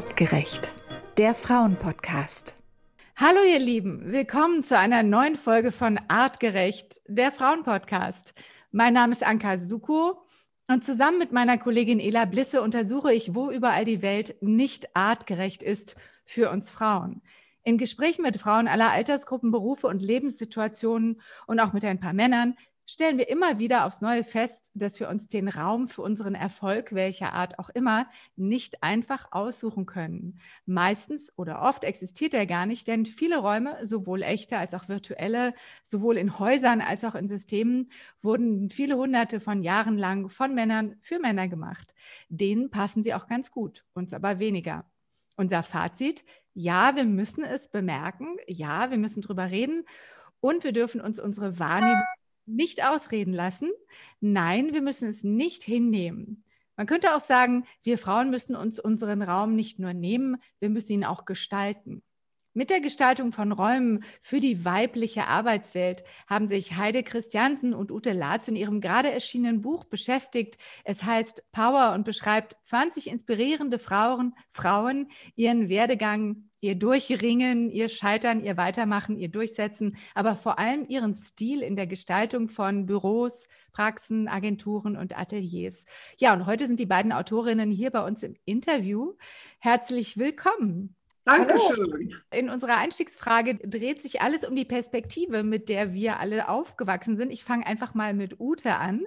Artgerecht, der Frauenpodcast. Hallo ihr Lieben, willkommen zu einer neuen Folge von Artgerecht, der Frauenpodcast. Mein Name ist Anka Suko und zusammen mit meiner Kollegin Ela Blisse untersuche ich, wo überall die Welt nicht artgerecht ist für uns Frauen. In Gesprächen mit Frauen aller Altersgruppen, Berufe und Lebenssituationen und auch mit ein paar Männern stellen wir immer wieder aufs Neue fest, dass wir uns den Raum für unseren Erfolg, welcher Art auch immer, nicht einfach aussuchen können. Meistens oder oft existiert er gar nicht, denn viele Räume, sowohl echte als auch virtuelle, sowohl in Häusern als auch in Systemen, wurden viele hunderte von Jahren lang von Männern für Männer gemacht. Denen passen sie auch ganz gut, uns aber weniger. Unser Fazit, ja, wir müssen es bemerken, ja, wir müssen drüber reden und wir dürfen uns unsere Wahrnehmung nicht ausreden lassen. Nein, wir müssen es nicht hinnehmen. Man könnte auch sagen, wir Frauen müssen uns unseren Raum nicht nur nehmen, wir müssen ihn auch gestalten. Mit der Gestaltung von Räumen für die weibliche Arbeitswelt haben sich Heide Christiansen und Ute Latz in ihrem gerade erschienenen Buch beschäftigt. Es heißt Power und beschreibt 20 inspirierende Frauen, Frauen ihren Werdegang ihr Durchringen, ihr Scheitern, ihr Weitermachen, ihr Durchsetzen, aber vor allem ihren Stil in der Gestaltung von Büros, Praxen, Agenturen und Ateliers. Ja, und heute sind die beiden Autorinnen hier bei uns im Interview. Herzlich willkommen. Dankeschön. In unserer Einstiegsfrage dreht sich alles um die Perspektive, mit der wir alle aufgewachsen sind. Ich fange einfach mal mit Ute an.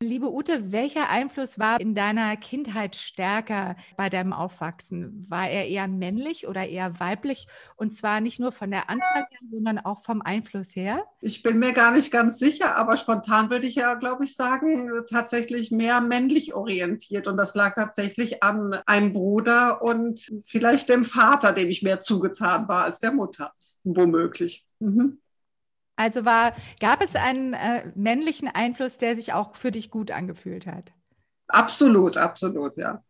Liebe Ute, welcher Einfluss war in deiner Kindheit stärker bei deinem Aufwachsen? War er eher männlich oder eher weiblich? Und zwar nicht nur von der Anzahl her, sondern auch vom Einfluss her? Ich bin mir gar nicht ganz sicher, aber spontan würde ich ja, glaube ich, sagen, tatsächlich mehr männlich orientiert. Und das lag tatsächlich an einem Bruder und vielleicht dem Vater dem ich mehr zugetan war als der Mutter, womöglich. Mhm. Also war, gab es einen äh, männlichen Einfluss, der sich auch für dich gut angefühlt hat? Absolut, absolut, ja.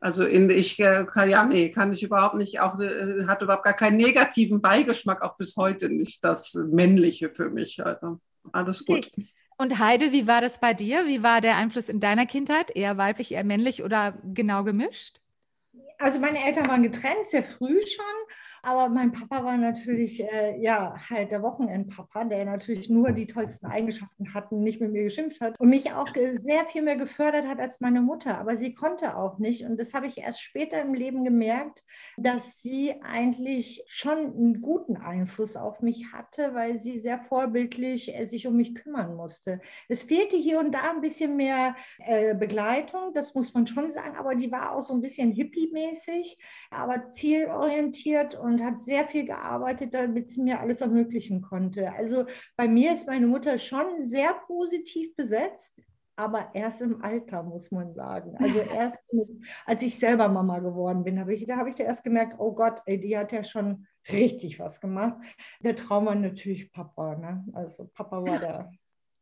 Also in, ich äh, kann ja, nee, kann ich überhaupt nicht, auch äh, hat überhaupt gar keinen negativen Beigeschmack, auch bis heute nicht das Männliche für mich. Also alles gut. Okay. Und Heide, wie war das bei dir? Wie war der Einfluss in deiner Kindheit? Eher weiblich, eher männlich oder genau gemischt? Also meine Eltern waren getrennt, sehr früh schon, aber mein Papa war natürlich, äh, ja, halt der Wochenendpapa, der natürlich nur die tollsten Eigenschaften hat und nicht mit mir geschimpft hat und mich auch sehr viel mehr gefördert hat als meine Mutter, aber sie konnte auch nicht. Und das habe ich erst später im Leben gemerkt, dass sie eigentlich schon einen guten Einfluss auf mich hatte, weil sie sehr vorbildlich äh, sich um mich kümmern musste. Es fehlte hier und da ein bisschen mehr äh, Begleitung, das muss man schon sagen, aber die war auch so ein bisschen hippie-mäßig mäßig, aber zielorientiert und hat sehr viel gearbeitet, damit sie mir alles ermöglichen konnte. Also bei mir ist meine Mutter schon sehr positiv besetzt aber erst im Alter, muss man sagen. Also erst, als ich selber Mama geworden bin, habe ich, da habe ich da erst gemerkt, oh Gott, ey, die hat ja schon richtig was gemacht. Der Traum war natürlich Papa. Ne? Also Papa war der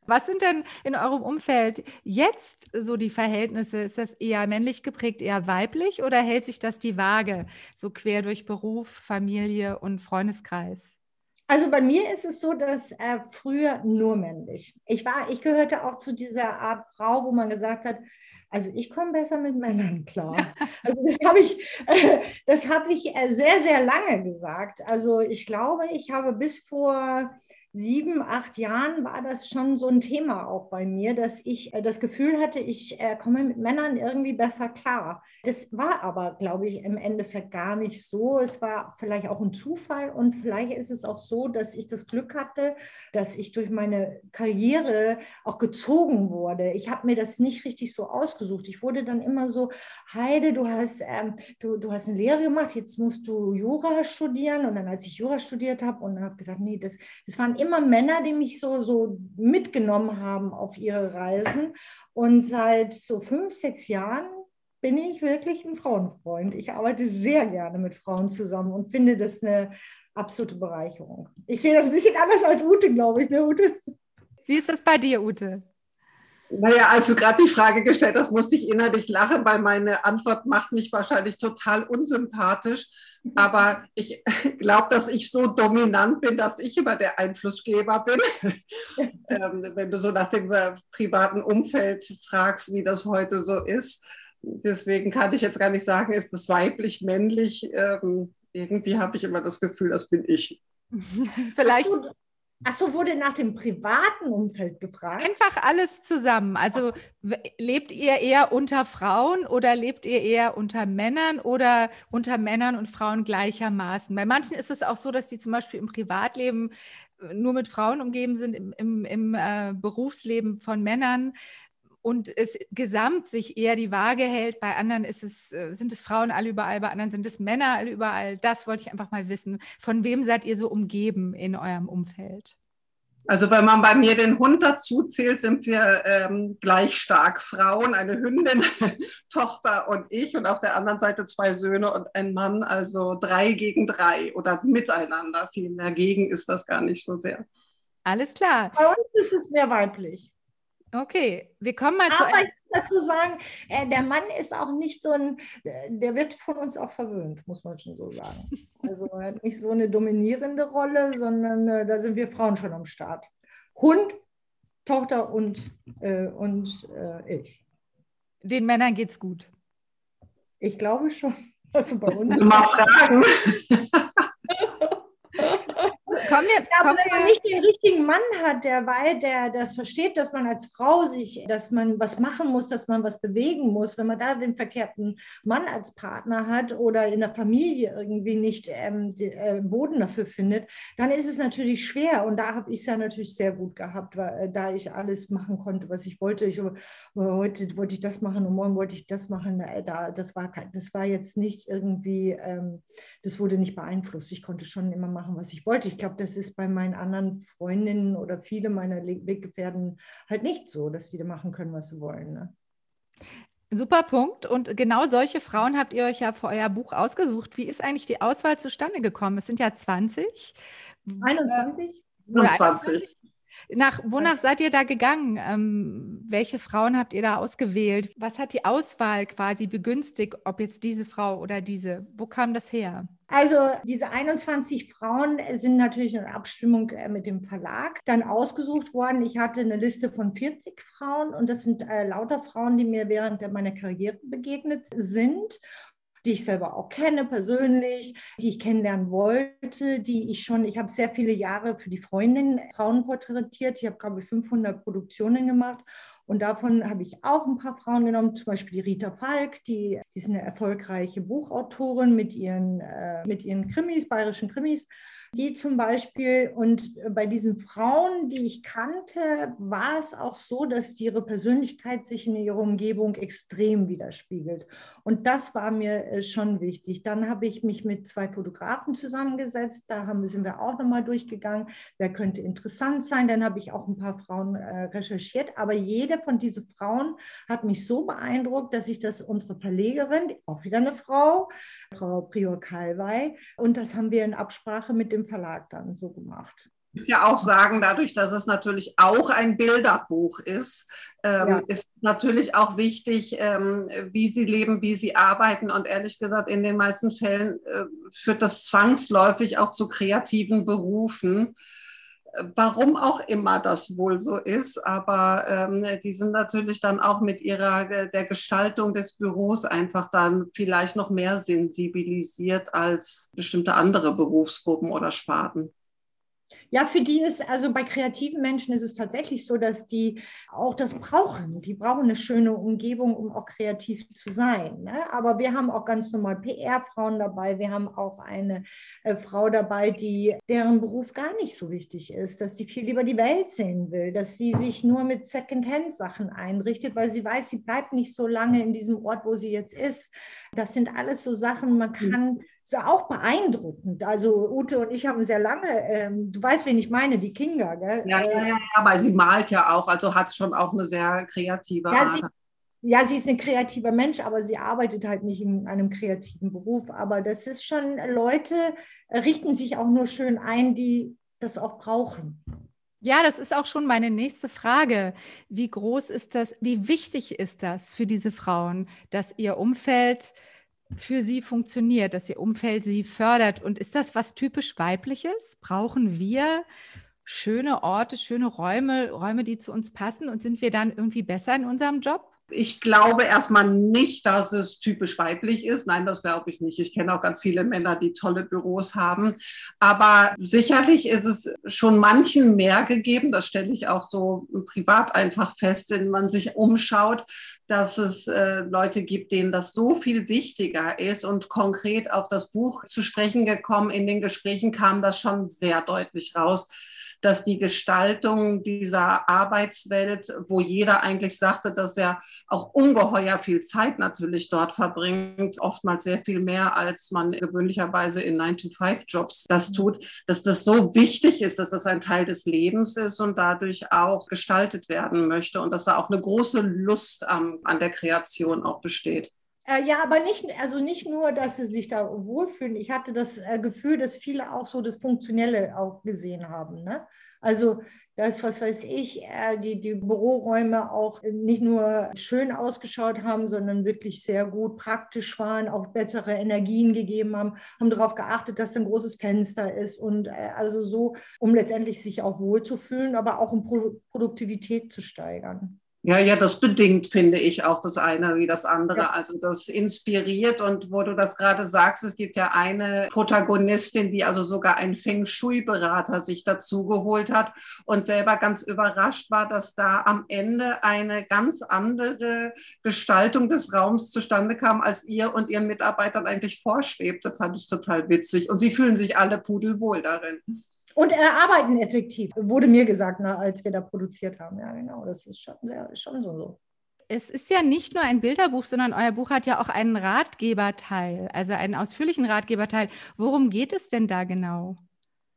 was sind denn in eurem Umfeld jetzt so die Verhältnisse? Ist das eher männlich geprägt, eher weiblich oder hält sich das die Waage so quer durch Beruf, Familie und Freundeskreis? Also bei mir ist es so, dass äh, früher nur männlich. Ich war, ich gehörte auch zu dieser Art Frau, wo man gesagt hat, also ich komme besser mit Männern klar. Also das habe ich, äh, das habe ich äh, sehr, sehr lange gesagt. Also ich glaube, ich habe bis vor sieben, acht Jahren war das schon so ein Thema auch bei mir, dass ich äh, das Gefühl hatte, ich äh, komme mit Männern irgendwie besser klar. Das war aber, glaube ich, im Endeffekt gar nicht so. Es war vielleicht auch ein Zufall und vielleicht ist es auch so, dass ich das Glück hatte, dass ich durch meine Karriere auch gezogen wurde. Ich habe mir das nicht richtig so ausgesucht. Ich wurde dann immer so, Heide, du hast, ähm, du, du hast eine Lehre gemacht, jetzt musst du Jura studieren. Und dann, als ich Jura studiert habe und habe gedacht, nee, das, das waren immer Männer, die mich so, so mitgenommen haben auf ihre Reisen. Und seit so fünf, sechs Jahren bin ich wirklich ein Frauenfreund. Ich arbeite sehr gerne mit Frauen zusammen und finde das eine absolute Bereicherung. Ich sehe das ein bisschen anders als Ute, glaube ich, ne, Ute? Wie ist das bei dir, Ute? Naja, als du gerade die Frage gestellt hast, musste ich innerlich lachen, weil meine Antwort macht mich wahrscheinlich total unsympathisch. Aber ich glaube, dass ich so dominant bin, dass ich immer der Einflussgeber bin. ähm, wenn du so nach dem äh, privaten Umfeld fragst, wie das heute so ist. Deswegen kann ich jetzt gar nicht sagen, ist es weiblich, männlich. Ähm, irgendwie habe ich immer das Gefühl, das bin ich. Vielleicht. Achso, wurde nach dem privaten Umfeld gefragt? Einfach alles zusammen. Also lebt ihr eher unter Frauen oder lebt ihr eher unter Männern oder unter Männern und Frauen gleichermaßen? Bei manchen ist es auch so, dass sie zum Beispiel im Privatleben äh, nur mit Frauen umgeben sind, im, im, im äh, Berufsleben von Männern und es gesamt sich eher die Waage hält. Bei anderen ist es, äh, sind es Frauen alle überall, bei anderen sind es Männer alle überall. Das wollte ich einfach mal wissen. Von wem seid ihr so umgeben in eurem Umfeld? Also wenn man bei mir den Hund dazu zählt, sind wir ähm, gleich stark Frauen, eine Hündin, Tochter und ich und auf der anderen Seite zwei Söhne und ein Mann, also drei gegen drei oder miteinander. Viel mehr gegen ist das gar nicht so sehr. Alles klar. Bei uns ist es mehr weiblich. Okay, wir kommen mal Aber zu. Aber ich muss dazu sagen, äh, der Mann ist auch nicht so ein, der wird von uns auch verwöhnt, muss man schon so sagen. Also er hat nicht so eine dominierende Rolle, sondern äh, da sind wir Frauen schon am Start. Hund, Tochter und, äh, und äh, ich. Den Männern geht's gut. Ich glaube schon. Also bei uns. Mal fragen. Kommen wir, ja, aber wenn man nicht den richtigen Mann hat, der weil der das versteht, dass man als Frau sich, dass man was machen muss, dass man was bewegen muss, wenn man da den verkehrten Mann als Partner hat oder in der Familie irgendwie nicht ähm, den äh, Boden dafür findet, dann ist es natürlich schwer. Und da habe ich es ja natürlich sehr gut gehabt, weil, äh, da ich alles machen konnte, was ich wollte. Ich, äh, heute wollte ich das machen und morgen wollte ich das machen. Äh, da, das, war, das war jetzt nicht irgendwie, ähm, das wurde nicht beeinflusst. Ich konnte schon immer machen, was ich wollte. Ich glaube, das ist bei meinen anderen Freundinnen oder viele meiner Weggefährten halt nicht so, dass die da machen können, was sie wollen. Ne? Super Punkt. Und genau solche Frauen habt ihr euch ja für euer Buch ausgesucht. Wie ist eigentlich die Auswahl zustande gekommen? Es sind ja 20. 21? 21. Nach, wonach seid ihr da gegangen? Ähm, welche Frauen habt ihr da ausgewählt? Was hat die Auswahl quasi begünstigt, ob jetzt diese Frau oder diese? Wo kam das her? Also diese 21 Frauen sind natürlich in Abstimmung äh, mit dem Verlag dann ausgesucht worden. Ich hatte eine Liste von 40 Frauen und das sind äh, lauter Frauen, die mir während meiner Karriere begegnet sind die ich selber auch kenne persönlich, die ich kennenlernen wollte, die ich schon, ich habe sehr viele Jahre für die Freundin Frauen porträtiert. Ich habe, glaube ich, 500 Produktionen gemacht und davon habe ich auch ein paar Frauen genommen, zum Beispiel die Rita Falk, die, die ist eine erfolgreiche Buchautorin mit ihren, äh, mit ihren Krimis, bayerischen Krimis. Die zum Beispiel, und bei diesen Frauen, die ich kannte, war es auch so, dass ihre Persönlichkeit sich in ihrer Umgebung extrem widerspiegelt. Und das war mir äh, schon wichtig. Dann habe ich mich mit zwei Fotografen zusammengesetzt. Da haben, sind wir auch nochmal durchgegangen. Wer könnte interessant sein? Dann habe ich auch ein paar Frauen äh, recherchiert. Aber jede von diesen Frauen hat mich so beeindruckt, dass ich das unsere Verlegerin, auch wieder eine Frau, Frau Prior Kalwei, und das haben wir in Absprache mit dem dem Verlag dann so gemacht. Ich muss ja auch sagen, dadurch, dass es natürlich auch ein Bilderbuch ist, ähm, ja. ist natürlich auch wichtig, ähm, wie sie leben, wie sie arbeiten. Und ehrlich gesagt, in den meisten Fällen äh, führt das zwangsläufig auch zu kreativen Berufen. Warum auch immer das wohl so ist, aber ähm, die sind natürlich dann auch mit ihrer der Gestaltung des Büros einfach dann vielleicht noch mehr sensibilisiert als bestimmte andere Berufsgruppen oder Sparten. Ja, für die ist, also bei kreativen Menschen ist es tatsächlich so, dass die auch das brauchen. Die brauchen eine schöne Umgebung, um auch kreativ zu sein. Ne? Aber wir haben auch ganz normal PR-Frauen dabei. Wir haben auch eine äh, Frau dabei, die deren Beruf gar nicht so wichtig ist, dass sie viel lieber die Welt sehen will, dass sie sich nur mit Secondhand-Sachen einrichtet, weil sie weiß, sie bleibt nicht so lange in diesem Ort, wo sie jetzt ist. Das sind alles so Sachen, man hm. kann ist auch beeindruckend. Also Ute und ich haben sehr lange, ähm, du weißt, wen ich meine, die Kinga, gell? Ja, ja, ja, aber sie malt ja auch, also hat schon auch eine sehr kreative ja, Art. Sie, ja, sie ist ein kreativer Mensch, aber sie arbeitet halt nicht in einem kreativen Beruf. Aber das ist schon, Leute richten sich auch nur schön ein, die das auch brauchen. Ja, das ist auch schon meine nächste Frage. Wie groß ist das, wie wichtig ist das für diese Frauen, dass ihr Umfeld für sie funktioniert, dass ihr Umfeld sie fördert. Und ist das was typisch weibliches? Brauchen wir schöne Orte, schöne Räume, Räume, die zu uns passen? Und sind wir dann irgendwie besser in unserem Job? Ich glaube erstmal nicht, dass es typisch weiblich ist. Nein, das glaube ich nicht. Ich kenne auch ganz viele Männer, die tolle Büros haben. Aber sicherlich ist es schon manchen mehr gegeben. Das stelle ich auch so privat einfach fest, wenn man sich umschaut, dass es äh, Leute gibt, denen das so viel wichtiger ist. Und konkret auf das Buch zu sprechen gekommen, in den Gesprächen kam das schon sehr deutlich raus dass die Gestaltung dieser Arbeitswelt, wo jeder eigentlich sagte, dass er auch ungeheuer viel Zeit natürlich dort verbringt, oftmals sehr viel mehr, als man gewöhnlicherweise in 9-to-5-Jobs das mhm. tut, dass das so wichtig ist, dass das ein Teil des Lebens ist und dadurch auch gestaltet werden möchte und dass da auch eine große Lust am, an der Kreation auch besteht. Äh, ja, aber nicht, also nicht nur, dass sie sich da wohlfühlen. Ich hatte das äh, Gefühl, dass viele auch so das Funktionelle auch gesehen haben. Ne? Also dass, was weiß ich, äh, die, die Büroräume auch nicht nur schön ausgeschaut haben, sondern wirklich sehr gut praktisch waren, auch bessere Energien gegeben haben, haben darauf geachtet, dass ein großes Fenster ist und also so, um letztendlich sich auch wohlzufühlen, aber auch um Pro Produktivität zu steigern. Ja, ja, das bedingt, finde ich, auch das eine wie das andere. Ja. Also das inspiriert und wo du das gerade sagst, es gibt ja eine Protagonistin, die also sogar einen Feng Shui-Berater sich dazu geholt hat und selber ganz überrascht war, dass da am Ende eine ganz andere Gestaltung des Raums zustande kam, als ihr und ihren Mitarbeitern eigentlich vorschwebte. Fand ich total witzig. Und sie fühlen sich alle pudelwohl darin. Und arbeiten effektiv, wurde mir gesagt, na, als wir da produziert haben. Ja, genau, das ist schon, sehr, schon so. Es ist ja nicht nur ein Bilderbuch, sondern euer Buch hat ja auch einen Ratgeberteil, also einen ausführlichen Ratgeberteil. Worum geht es denn da genau?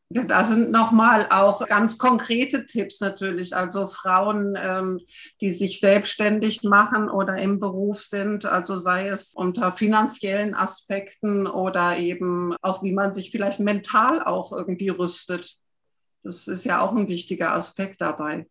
Ja, da sind nochmal auch ganz konkrete Tipps natürlich. Also Frauen, ähm, die sich selbstständig machen oder im Beruf sind, also sei es unter finanziellen Aspekten oder eben auch, wie man sich vielleicht mental auch irgendwie rüstet. Das ist ja auch ein wichtiger Aspekt dabei.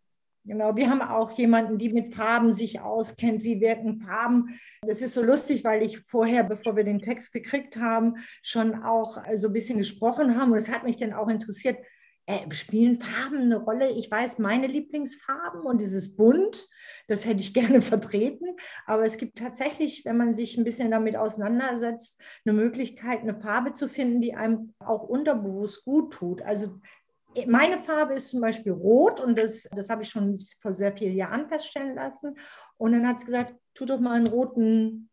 Genau, wir haben auch jemanden, die mit Farben sich auskennt, wie wirken Farben. Das ist so lustig, weil ich vorher, bevor wir den Text gekriegt haben, schon auch so ein bisschen gesprochen haben. Und es hat mich dann auch interessiert, äh, spielen Farben eine Rolle? Ich weiß meine Lieblingsfarben und dieses Bunt, das hätte ich gerne vertreten. Aber es gibt tatsächlich, wenn man sich ein bisschen damit auseinandersetzt, eine Möglichkeit, eine Farbe zu finden, die einem auch unterbewusst gut tut. Also meine Farbe ist zum Beispiel rot und das, das habe ich schon vor sehr vielen Jahren feststellen lassen. Und dann hat sie gesagt, tu doch mal einen roten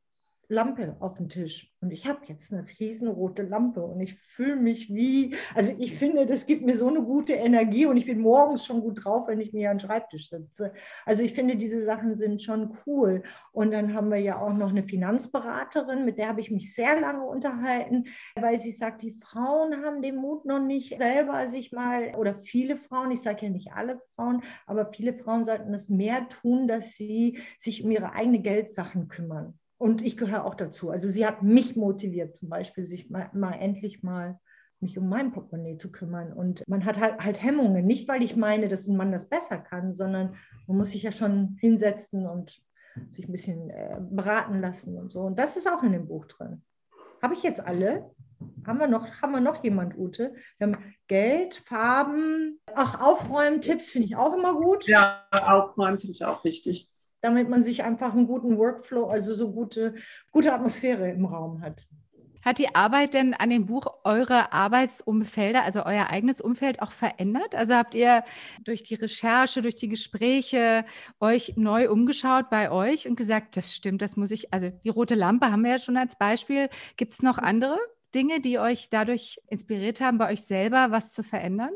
Lampe auf den Tisch. Und ich habe jetzt eine riesenrote Lampe und ich fühle mich wie, also ich finde, das gibt mir so eine gute Energie und ich bin morgens schon gut drauf, wenn ich mir an den Schreibtisch sitze. Also ich finde, diese Sachen sind schon cool. Und dann haben wir ja auch noch eine Finanzberaterin, mit der habe ich mich sehr lange unterhalten, weil sie sagt, die Frauen haben den Mut noch nicht selber sich mal, oder viele Frauen, ich sage ja nicht alle Frauen, aber viele Frauen sollten es mehr tun, dass sie sich um ihre eigenen Geldsachen kümmern. Und ich gehöre auch dazu. Also sie hat mich motiviert, zum Beispiel sich mal, mal endlich mal mich um mein Portemonnaie zu kümmern. Und man hat halt, halt Hemmungen. Nicht, weil ich meine, dass ein Mann das besser kann, sondern man muss sich ja schon hinsetzen und sich ein bisschen äh, beraten lassen und so. Und das ist auch in dem Buch drin. Habe ich jetzt alle? Haben wir noch, haben wir noch jemand, Ute? Wir haben Geld, Farben, ach, Aufräumen, Tipps finde ich auch immer gut. Ja, Aufräumen finde ich auch wichtig damit man sich einfach einen guten Workflow, also so gute, gute Atmosphäre im Raum hat. Hat die Arbeit denn an dem Buch eure Arbeitsumfelder, also euer eigenes Umfeld auch verändert? Also habt ihr durch die Recherche, durch die Gespräche euch neu umgeschaut bei euch und gesagt, das stimmt, das muss ich, also die rote Lampe haben wir ja schon als Beispiel. Gibt es noch andere Dinge, die euch dadurch inspiriert haben, bei euch selber was zu verändern?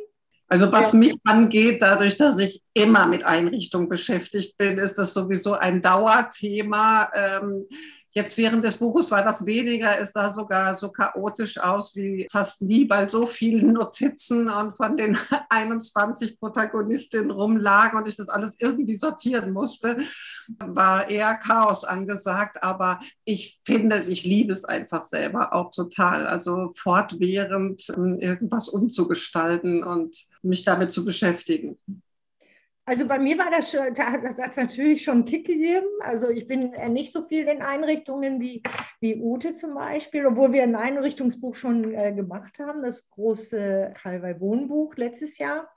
Also was ja. mich angeht, dadurch, dass ich immer mit Einrichtung beschäftigt bin, ist das sowieso ein Dauerthema. Ähm, Jetzt während des Buches war das weniger, es sah sogar so chaotisch aus wie fast nie, weil so viele Notizen und von den 21 Protagonistinnen rumlagen und ich das alles irgendwie sortieren musste, war eher Chaos angesagt. Aber ich finde, ich liebe es einfach selber auch total. Also fortwährend ähm, irgendwas umzugestalten und mich damit zu beschäftigen. Also bei mir war das, schon, das hat natürlich schon einen Kick gegeben. Also ich bin nicht so viel in Einrichtungen wie, wie Ute zum Beispiel, obwohl wir ein Einrichtungsbuch schon äh, gemacht haben, das große Kalwei Wohnbuch letztes Jahr.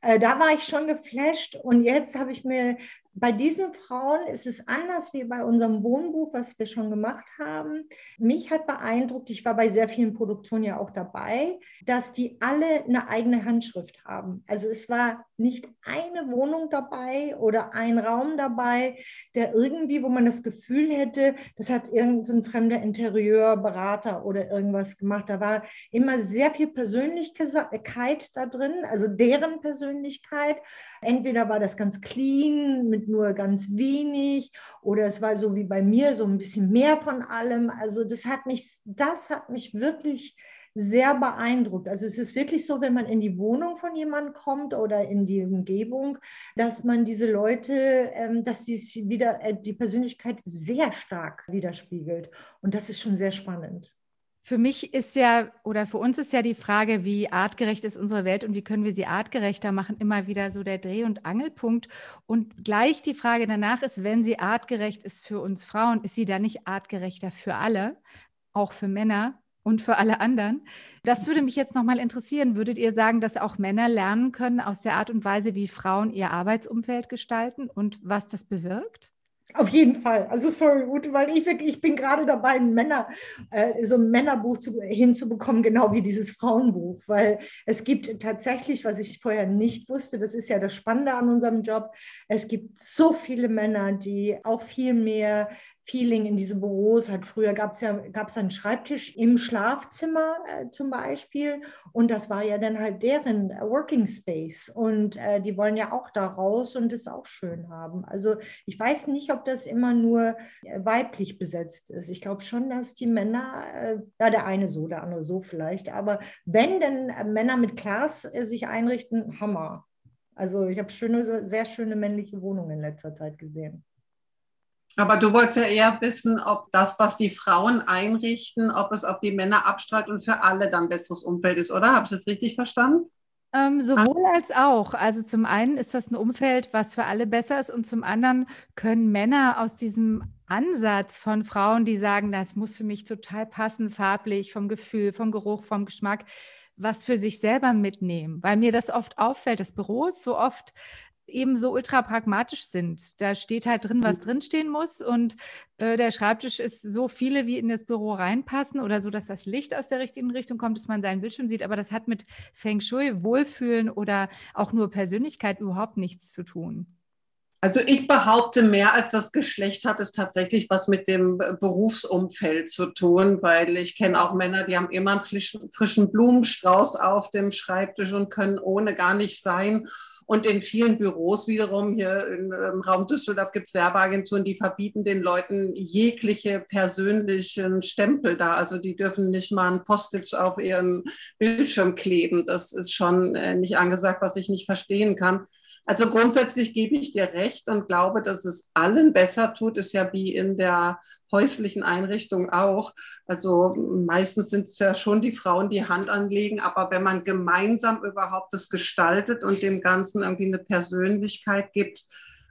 Äh, da war ich schon geflasht und jetzt habe ich mir bei diesen Frauen ist es anders wie bei unserem Wohnbuch, was wir schon gemacht haben. Mich hat beeindruckt, ich war bei sehr vielen Produktionen ja auch dabei, dass die alle eine eigene Handschrift haben. Also es war nicht eine Wohnung dabei oder ein Raum dabei, der irgendwie, wo man das Gefühl hätte, das hat irgendein so fremder Interieurberater oder irgendwas gemacht. Da war immer sehr viel Persönlichkeit da drin, also deren Persönlichkeit. Entweder war das ganz clean mit nur ganz wenig oder es war so wie bei mir so ein bisschen mehr von allem. Also das hat mich, das hat mich wirklich sehr beeindruckt. Also es ist wirklich so, wenn man in die Wohnung von jemandem kommt oder in die Umgebung, dass man diese Leute, ähm, dass sie wieder äh, die Persönlichkeit sehr stark widerspiegelt. Und das ist schon sehr spannend. Für mich ist ja, oder für uns ist ja die Frage, wie artgerecht ist unsere Welt und wie können wir sie artgerechter machen, immer wieder so der Dreh- und Angelpunkt. Und gleich die Frage danach ist, wenn sie artgerecht ist für uns Frauen, ist sie dann nicht artgerechter für alle, auch für Männer und für alle anderen? Das würde mich jetzt nochmal interessieren. Würdet ihr sagen, dass auch Männer lernen können aus der Art und Weise, wie Frauen ihr Arbeitsumfeld gestalten und was das bewirkt? Auf jeden Fall. Also sorry, Ute, weil ich wirklich, ich bin gerade dabei, ein Männer, äh, so ein Männerbuch zu, hinzubekommen, genau wie dieses Frauenbuch, weil es gibt tatsächlich, was ich vorher nicht wusste, das ist ja das Spannende an unserem Job, es gibt so viele Männer, die auch viel mehr Feeling in diese Büros hat. Früher gab es ja gab's einen Schreibtisch im Schlafzimmer äh, zum Beispiel und das war ja dann halt deren Working Space und äh, die wollen ja auch da raus und es auch schön haben. Also ich weiß nicht, ob das immer nur äh, weiblich besetzt ist. Ich glaube schon, dass die Männer, äh, ja der eine so, der andere so vielleicht, aber wenn denn äh, Männer mit Class äh, sich einrichten, Hammer. Also ich habe schöne, sehr schöne männliche Wohnungen in letzter Zeit gesehen. Aber du wolltest ja eher wissen, ob das, was die Frauen einrichten, ob es auf die Männer abstrahlt und für alle dann besseres Umfeld ist, oder? Habe ich das richtig verstanden? Ähm, sowohl als auch. Also zum einen ist das ein Umfeld, was für alle besser ist und zum anderen können Männer aus diesem Ansatz von Frauen, die sagen, das muss für mich total passen, farblich, vom Gefühl, vom Geruch, vom Geschmack, was für sich selber mitnehmen. Weil mir das oft auffällt, dass Büros so oft eben so ultra pragmatisch sind. Da steht halt drin, was mhm. drinstehen muss und äh, der Schreibtisch ist so viele, wie in das Büro reinpassen oder so, dass das Licht aus der richtigen Richtung kommt, dass man seinen Bildschirm sieht. Aber das hat mit Feng Shui, Wohlfühlen oder auch nur Persönlichkeit überhaupt nichts zu tun. Also ich behaupte, mehr als das Geschlecht hat es tatsächlich was mit dem Berufsumfeld zu tun, weil ich kenne auch Männer, die haben immer einen frischen, frischen Blumenstrauß auf dem Schreibtisch und können ohne gar nicht sein. Und in vielen Büros wiederum, hier im Raum Düsseldorf gibt es Werbeagenturen, die verbieten den Leuten jegliche persönlichen Stempel da. Also die dürfen nicht mal ein Postage auf ihren Bildschirm kleben. Das ist schon äh, nicht angesagt, was ich nicht verstehen kann. Also grundsätzlich gebe ich dir recht und glaube, dass es allen besser tut, ist ja wie in der häuslichen Einrichtung auch. Also meistens sind es ja schon die Frauen, die Hand anlegen, aber wenn man gemeinsam überhaupt das gestaltet und dem Ganzen irgendwie eine Persönlichkeit gibt,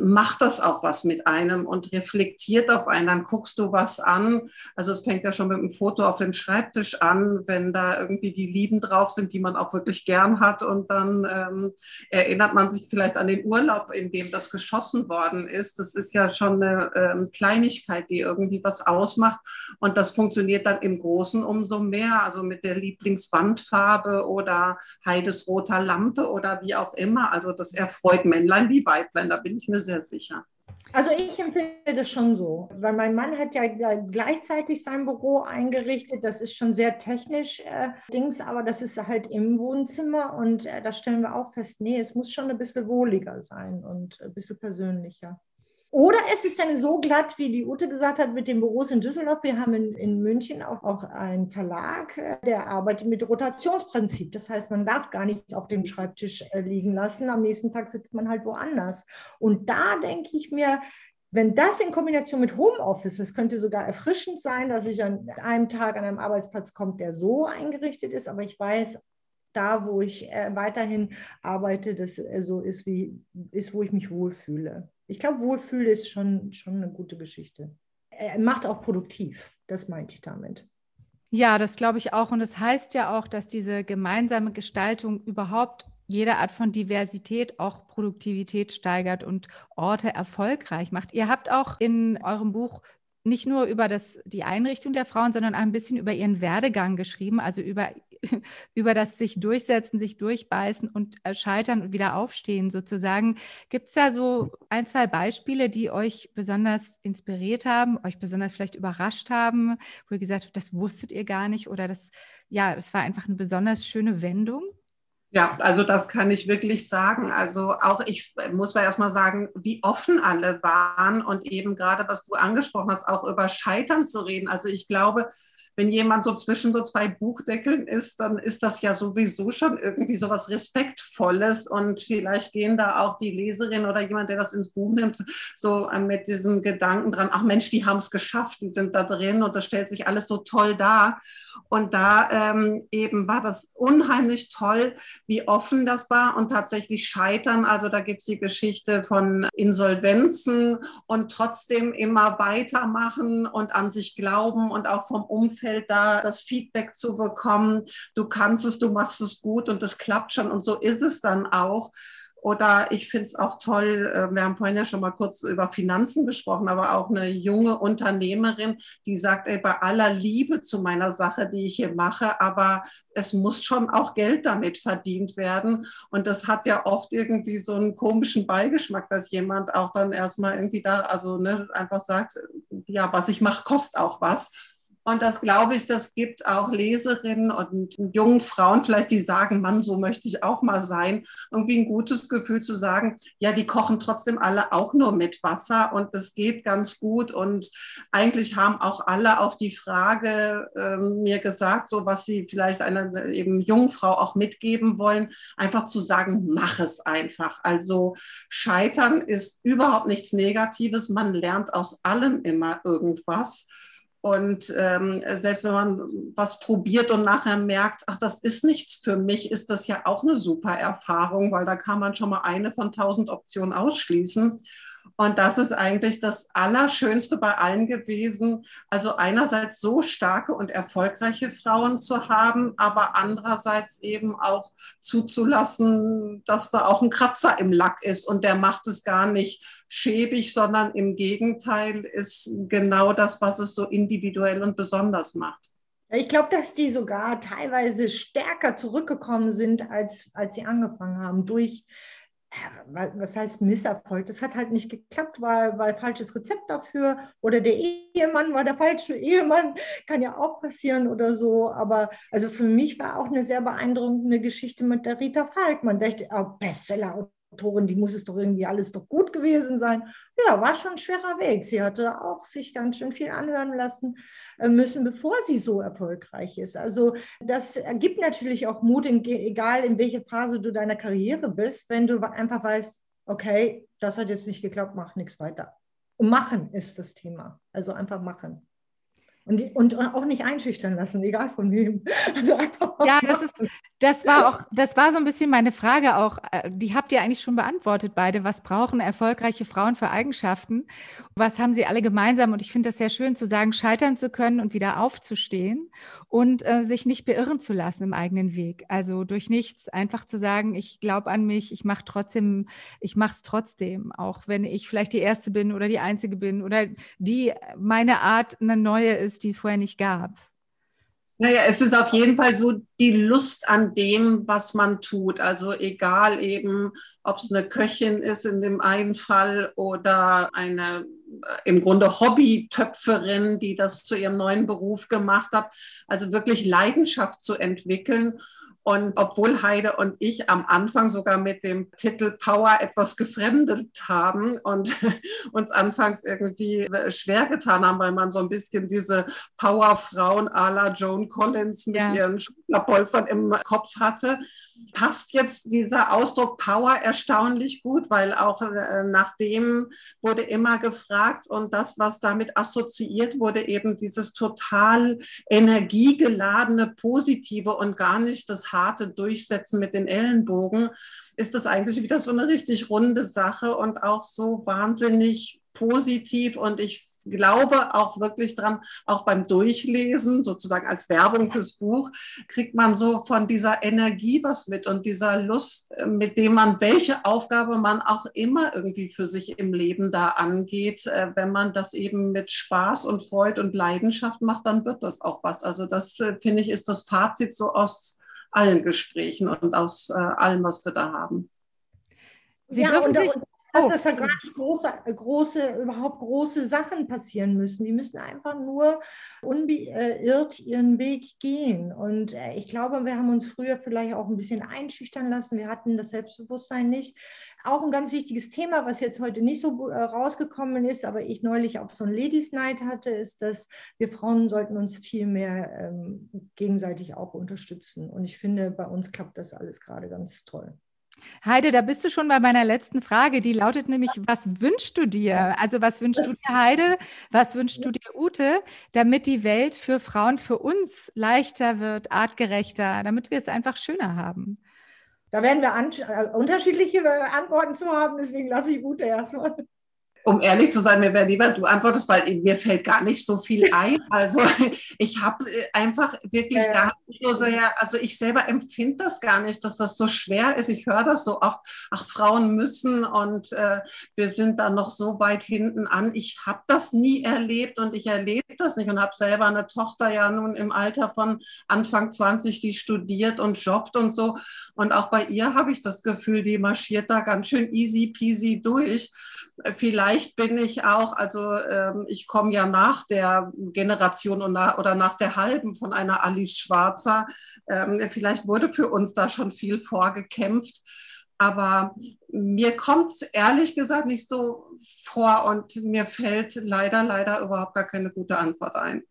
macht das auch was mit einem und reflektiert auf einen. Dann guckst du was an. Also es fängt ja schon mit einem Foto auf dem Schreibtisch an, wenn da irgendwie die Lieben drauf sind, die man auch wirklich gern hat. Und dann ähm, erinnert man sich vielleicht an den Urlaub, in dem das geschossen worden ist. Das ist ja schon eine ähm, Kleinigkeit, die irgendwie was ausmacht. Und das funktioniert dann im Großen umso mehr. Also mit der Lieblingswandfarbe oder Heidesroter Lampe oder wie auch immer. Also das erfreut Männlein wie Weiblein. Da bin ich mir sehr sicher. Also ich empfehle das schon so, weil mein Mann hat ja gleichzeitig sein Büro eingerichtet. Das ist schon sehr technisch äh, Dings, aber das ist halt im Wohnzimmer und äh, da stellen wir auch fest, nee, es muss schon ein bisschen wohliger sein und ein bisschen persönlicher. Oder es ist dann so glatt, wie die Ute gesagt hat, mit den Büros in Düsseldorf. Wir haben in, in München auch, auch einen Verlag, äh, der arbeitet mit Rotationsprinzip. Das heißt, man darf gar nichts auf dem Schreibtisch äh, liegen lassen. Am nächsten Tag sitzt man halt woanders. Und da denke ich mir, wenn das in Kombination mit Homeoffice, das könnte sogar erfrischend sein, dass ich an einem Tag an einem Arbeitsplatz komme, der so eingerichtet ist, aber ich weiß, da, wo ich äh, weiterhin arbeite, das so ist, wie ist, wo ich mich wohlfühle ich glaube, Wohlfühl ist schon, schon eine gute Geschichte. Er macht auch produktiv, das meinte ich damit. Ja, das glaube ich auch. Und es das heißt ja auch, dass diese gemeinsame Gestaltung überhaupt jede Art von Diversität auch Produktivität steigert und Orte erfolgreich macht. Ihr habt auch in eurem Buch nicht nur über das, die Einrichtung der Frauen, sondern ein bisschen über ihren Werdegang geschrieben, also über, über das sich durchsetzen, sich durchbeißen und äh, scheitern und wieder aufstehen sozusagen. Gibt es da so ein, zwei Beispiele, die euch besonders inspiriert haben, euch besonders vielleicht überrascht haben, wo ihr gesagt habt, das wusstet ihr gar nicht oder das, ja, es war einfach eine besonders schöne Wendung? Ja, also das kann ich wirklich sagen. Also auch ich muss mal erstmal sagen, wie offen alle waren und eben gerade, was du angesprochen hast, auch über Scheitern zu reden. Also ich glaube, wenn jemand so zwischen so zwei Buchdeckeln ist, dann ist das ja sowieso schon irgendwie so was Respektvolles und vielleicht gehen da auch die Leserin oder jemand, der das ins Buch nimmt, so mit diesem Gedanken dran, ach Mensch, die haben es geschafft, die sind da drin und das stellt sich alles so toll dar. Und da ähm, eben war das unheimlich toll, wie offen das war und tatsächlich scheitern. Also da gibt es die Geschichte von Insolvenzen und trotzdem immer weitermachen und an sich glauben und auch vom Umfeld Umfeld da das Feedback zu bekommen, du kannst es, du machst es gut und das klappt schon und so ist es dann auch. Oder ich finde es auch toll, äh, wir haben vorhin ja schon mal kurz über Finanzen gesprochen, aber auch eine junge Unternehmerin, die sagt, ey, bei aller Liebe zu meiner Sache, die ich hier mache, aber es muss schon auch Geld damit verdient werden. Und das hat ja oft irgendwie so einen komischen Beigeschmack, dass jemand auch dann erstmal irgendwie da, also ne, einfach sagt, ja, was ich mache, kostet auch was. Und das glaube ich, das gibt auch Leserinnen und jungen Frauen vielleicht, die sagen, Mann, so möchte ich auch mal sein. Irgendwie ein gutes Gefühl zu sagen, ja, die kochen trotzdem alle auch nur mit Wasser und das geht ganz gut. Und eigentlich haben auch alle auf die Frage äh, mir gesagt, so was sie vielleicht einer eben jungen Frau auch mitgeben wollen, einfach zu sagen, mach es einfach. Also scheitern ist überhaupt nichts Negatives. Man lernt aus allem immer irgendwas. Und ähm, selbst wenn man was probiert und nachher merkt, ach, das ist nichts für mich, ist das ja auch eine super Erfahrung, weil da kann man schon mal eine von tausend Optionen ausschließen. Und das ist eigentlich das Allerschönste bei allen gewesen. Also einerseits so starke und erfolgreiche Frauen zu haben, aber andererseits eben auch zuzulassen, dass da auch ein Kratzer im Lack ist und der macht es gar nicht schäbig, sondern im Gegenteil ist genau das, was es so individuell und besonders macht. Ich glaube, dass die sogar teilweise stärker zurückgekommen sind, als, als sie angefangen haben, durch was heißt Misserfolg? Das hat halt nicht geklappt, weil, weil falsches Rezept dafür oder der Ehemann war der falsche Ehemann, kann ja auch passieren oder so. Aber also für mich war auch eine sehr beeindruckende Geschichte mit der Rita Falk. Man dachte, oh, Bestseller Autorin, die muss es doch irgendwie alles doch gut gewesen sein. Ja, war schon ein schwerer Weg. Sie hatte auch sich ganz schön viel anhören lassen äh, müssen, bevor sie so erfolgreich ist. Also das ergibt natürlich auch Mut, egal in welcher Phase du deiner Karriere bist, wenn du einfach weißt, okay, das hat jetzt nicht geklappt, mach nichts weiter. Und machen ist das Thema. Also einfach machen. Und, und auch nicht einschüchtern lassen, egal von wem. Also ja, das, ist, das war auch, das war so ein bisschen meine Frage auch. Äh, die habt ihr eigentlich schon beantwortet, beide. Was brauchen erfolgreiche Frauen für Eigenschaften? Was haben sie alle gemeinsam? Und ich finde das sehr schön zu sagen, scheitern zu können und wieder aufzustehen und äh, sich nicht beirren zu lassen im eigenen Weg. Also durch nichts einfach zu sagen, ich glaube an mich, ich mache trotzdem, ich mache es trotzdem, auch wenn ich vielleicht die Erste bin oder die Einzige bin oder die meine Art eine neue ist ist, die es vorher nicht gab? Naja, es ist auf jeden Fall so die Lust an dem, was man tut. Also egal eben, ob es eine Köchin ist in dem einen Fall oder eine im Grunde Hobbytöpferin, die das zu ihrem neuen Beruf gemacht hat. Also wirklich Leidenschaft zu entwickeln und obwohl Heide und ich am Anfang sogar mit dem Titel Power etwas gefremdet haben und uns anfangs irgendwie schwer getan haben, weil man so ein bisschen diese Powerfrauen à la Joan Collins mit ja. ihren Schulterpolstern im Kopf hatte, passt jetzt dieser Ausdruck Power erstaunlich gut, weil auch äh, nach dem wurde immer gefragt und das, was damit assoziiert wurde, eben dieses total energiegeladene, positive und gar nicht das harte Durchsetzen mit den Ellenbogen, ist das eigentlich wieder so eine richtig runde Sache und auch so wahnsinnig positiv und ich glaube auch wirklich dran, auch beim Durchlesen, sozusagen als Werbung fürs Buch, kriegt man so von dieser Energie was mit und dieser Lust, äh, mit dem man welche Aufgabe man auch immer irgendwie für sich im Leben da angeht. Äh, wenn man das eben mit Spaß und Freude und Leidenschaft macht, dann wird das auch was. Also das äh, finde ich ist das Fazit so aus allen Gesprächen und aus allem, was wir da haben. Sie ja, und, und, Oh. dass da gar nicht große, große, überhaupt große Sachen passieren müssen. Die müssen einfach nur unbeirrt ihren Weg gehen. Und äh, ich glaube, wir haben uns früher vielleicht auch ein bisschen einschüchtern lassen. Wir hatten das Selbstbewusstsein nicht. Auch ein ganz wichtiges Thema, was jetzt heute nicht so äh, rausgekommen ist, aber ich neulich auf so ein Ladies Night hatte, ist, dass wir Frauen sollten uns viel mehr ähm, gegenseitig auch unterstützen. Und ich finde, bei uns klappt das alles gerade ganz toll. Heide, da bist du schon bei meiner letzten Frage. Die lautet nämlich, was wünschst du dir? Also was wünschst du dir, Heide? Was wünschst du dir, Ute, damit die Welt für Frauen, für uns leichter wird, artgerechter, damit wir es einfach schöner haben? Da werden wir äh, unterschiedliche äh, Antworten zu haben, deswegen lasse ich Ute erstmal um ehrlich zu sein, mir wäre lieber, du antwortest, weil mir fällt gar nicht so viel ein. Also ich habe äh, einfach wirklich ja. gar nicht so sehr, also ich selber empfinde das gar nicht, dass das so schwer ist. Ich höre das so oft, ach, Frauen müssen und äh, wir sind da noch so weit hinten an. Ich habe das nie erlebt und ich erlebe das nicht und habe selber eine Tochter ja nun im Alter von Anfang 20, die studiert und jobbt und so. Und auch bei ihr habe ich das Gefühl, die marschiert da ganz schön easy peasy durch. Vielleicht vielleicht bin ich auch, also ähm, ich komme ja nach der Generation nach, oder nach der halben von einer Alice Schwarzer. Ähm, vielleicht wurde für uns da schon viel vorgekämpft. Aber mir kommt es ehrlich gesagt nicht so vor und mir fällt leider, leider überhaupt gar keine gute Antwort ein.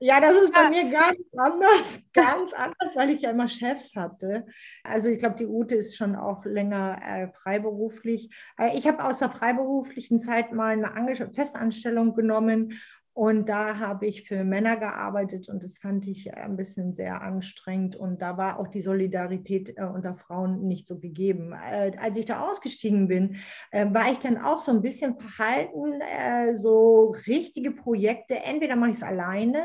Ja, das ist bei ja. mir ganz anders, ganz anders, weil ich ja immer Chefs hatte. Also ich glaube, die Ute ist schon auch länger äh, freiberuflich. Äh, ich habe aus der freiberuflichen Zeit mal eine Ange Festanstellung genommen und da habe ich für Männer gearbeitet und das fand ich ein bisschen sehr anstrengend. Und da war auch die Solidarität äh, unter Frauen nicht so gegeben. Äh, als ich da ausgestiegen bin, äh, war ich dann auch so ein bisschen verhalten, so richtige Projekte. Entweder mache ich es alleine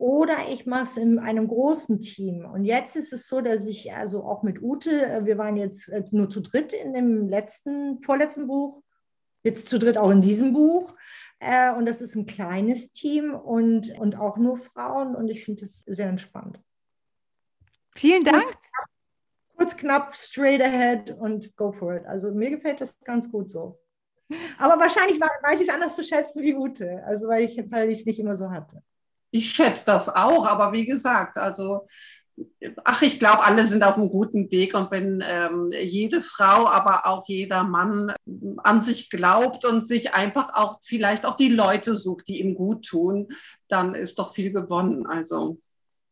oder ich mache es in einem großen Team. Und jetzt ist es so, dass ich also auch mit Ute, äh, wir waren jetzt äh, nur zu dritt in dem letzten, vorletzten Buch, jetzt zu dritt auch in diesem Buch. Äh, und das ist ein kleines Team und, und auch nur Frauen. Und ich finde das sehr entspannt. Vielen Dank. Kurz, kurz, knapp, straight ahead und go for it. Also mir gefällt das ganz gut so. Aber wahrscheinlich weiß ich es anders zu schätzen wie Ute, also weil ich weil es nicht immer so hatte ich schätze das auch, aber wie gesagt, also ach, ich glaube, alle sind auf einem guten Weg und wenn ähm, jede Frau, aber auch jeder Mann an sich glaubt und sich einfach auch vielleicht auch die Leute sucht, die ihm gut tun, dann ist doch viel gewonnen. Also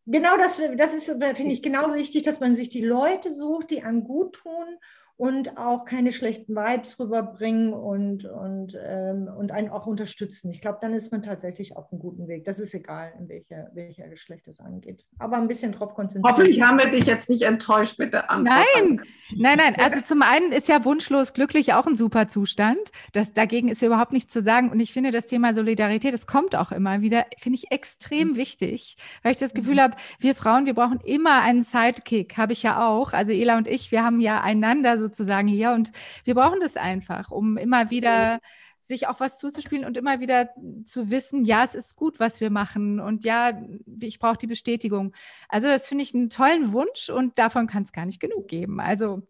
genau das, das ist, finde ich, genau wichtig, dass man sich die Leute sucht, die einem gut tun und auch keine schlechten Vibes rüberbringen und, und, ähm, und einen auch unterstützen. Ich glaube, dann ist man tatsächlich auf einem guten Weg. Das ist egal, in welcher, welcher Geschlecht es angeht. Aber ein bisschen drauf konzentrieren. Hoffentlich haben wir dich jetzt nicht enttäuscht mit der Antwort. Nein, nein, nein. Also zum einen ist ja wunschlos glücklich auch ein super Zustand. Das, dagegen ist überhaupt nichts zu sagen. Und ich finde, das Thema Solidarität, das kommt auch immer wieder, finde ich extrem mhm. wichtig, weil ich das Gefühl mhm. habe, wir Frauen, wir brauchen immer einen Sidekick, habe ich ja auch. Also Ela und ich, wir haben ja einander so sozusagen hier. Und wir brauchen das einfach, um immer wieder sich auch was zuzuspielen und immer wieder zu wissen, ja, es ist gut, was wir machen und ja, ich brauche die Bestätigung. Also das finde ich einen tollen Wunsch und davon kann es gar nicht genug geben. Also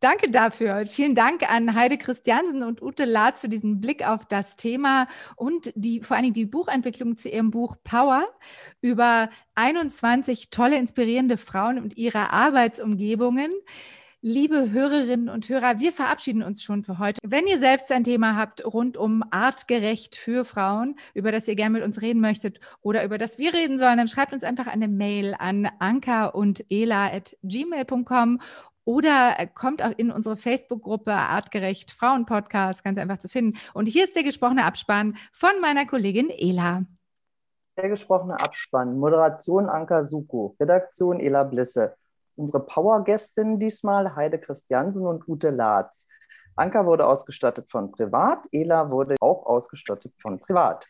Danke dafür. Vielen Dank an Heide Christiansen und Ute Latz für diesen Blick auf das Thema und die, vor allen Dingen die Buchentwicklung zu ihrem Buch Power über 21 tolle, inspirierende Frauen und ihre Arbeitsumgebungen. Liebe Hörerinnen und Hörer, wir verabschieden uns schon für heute. Wenn ihr selbst ein Thema habt rund um artgerecht für Frauen, über das ihr gerne mit uns reden möchtet oder über das wir reden sollen, dann schreibt uns einfach eine Mail an anka und ela at gmail.com oder kommt auch in unsere Facebook-Gruppe Artgerecht Frauen Podcast, ganz einfach zu finden. Und hier ist der gesprochene Abspann von meiner Kollegin Ela. Der gesprochene Abspann, Moderation Anka Suko, Redaktion Ela Blisse unsere Power-Gästinnen diesmal, Heide Christiansen und Ute Latz. Anka wurde ausgestattet von Privat, Ela wurde auch ausgestattet von Privat.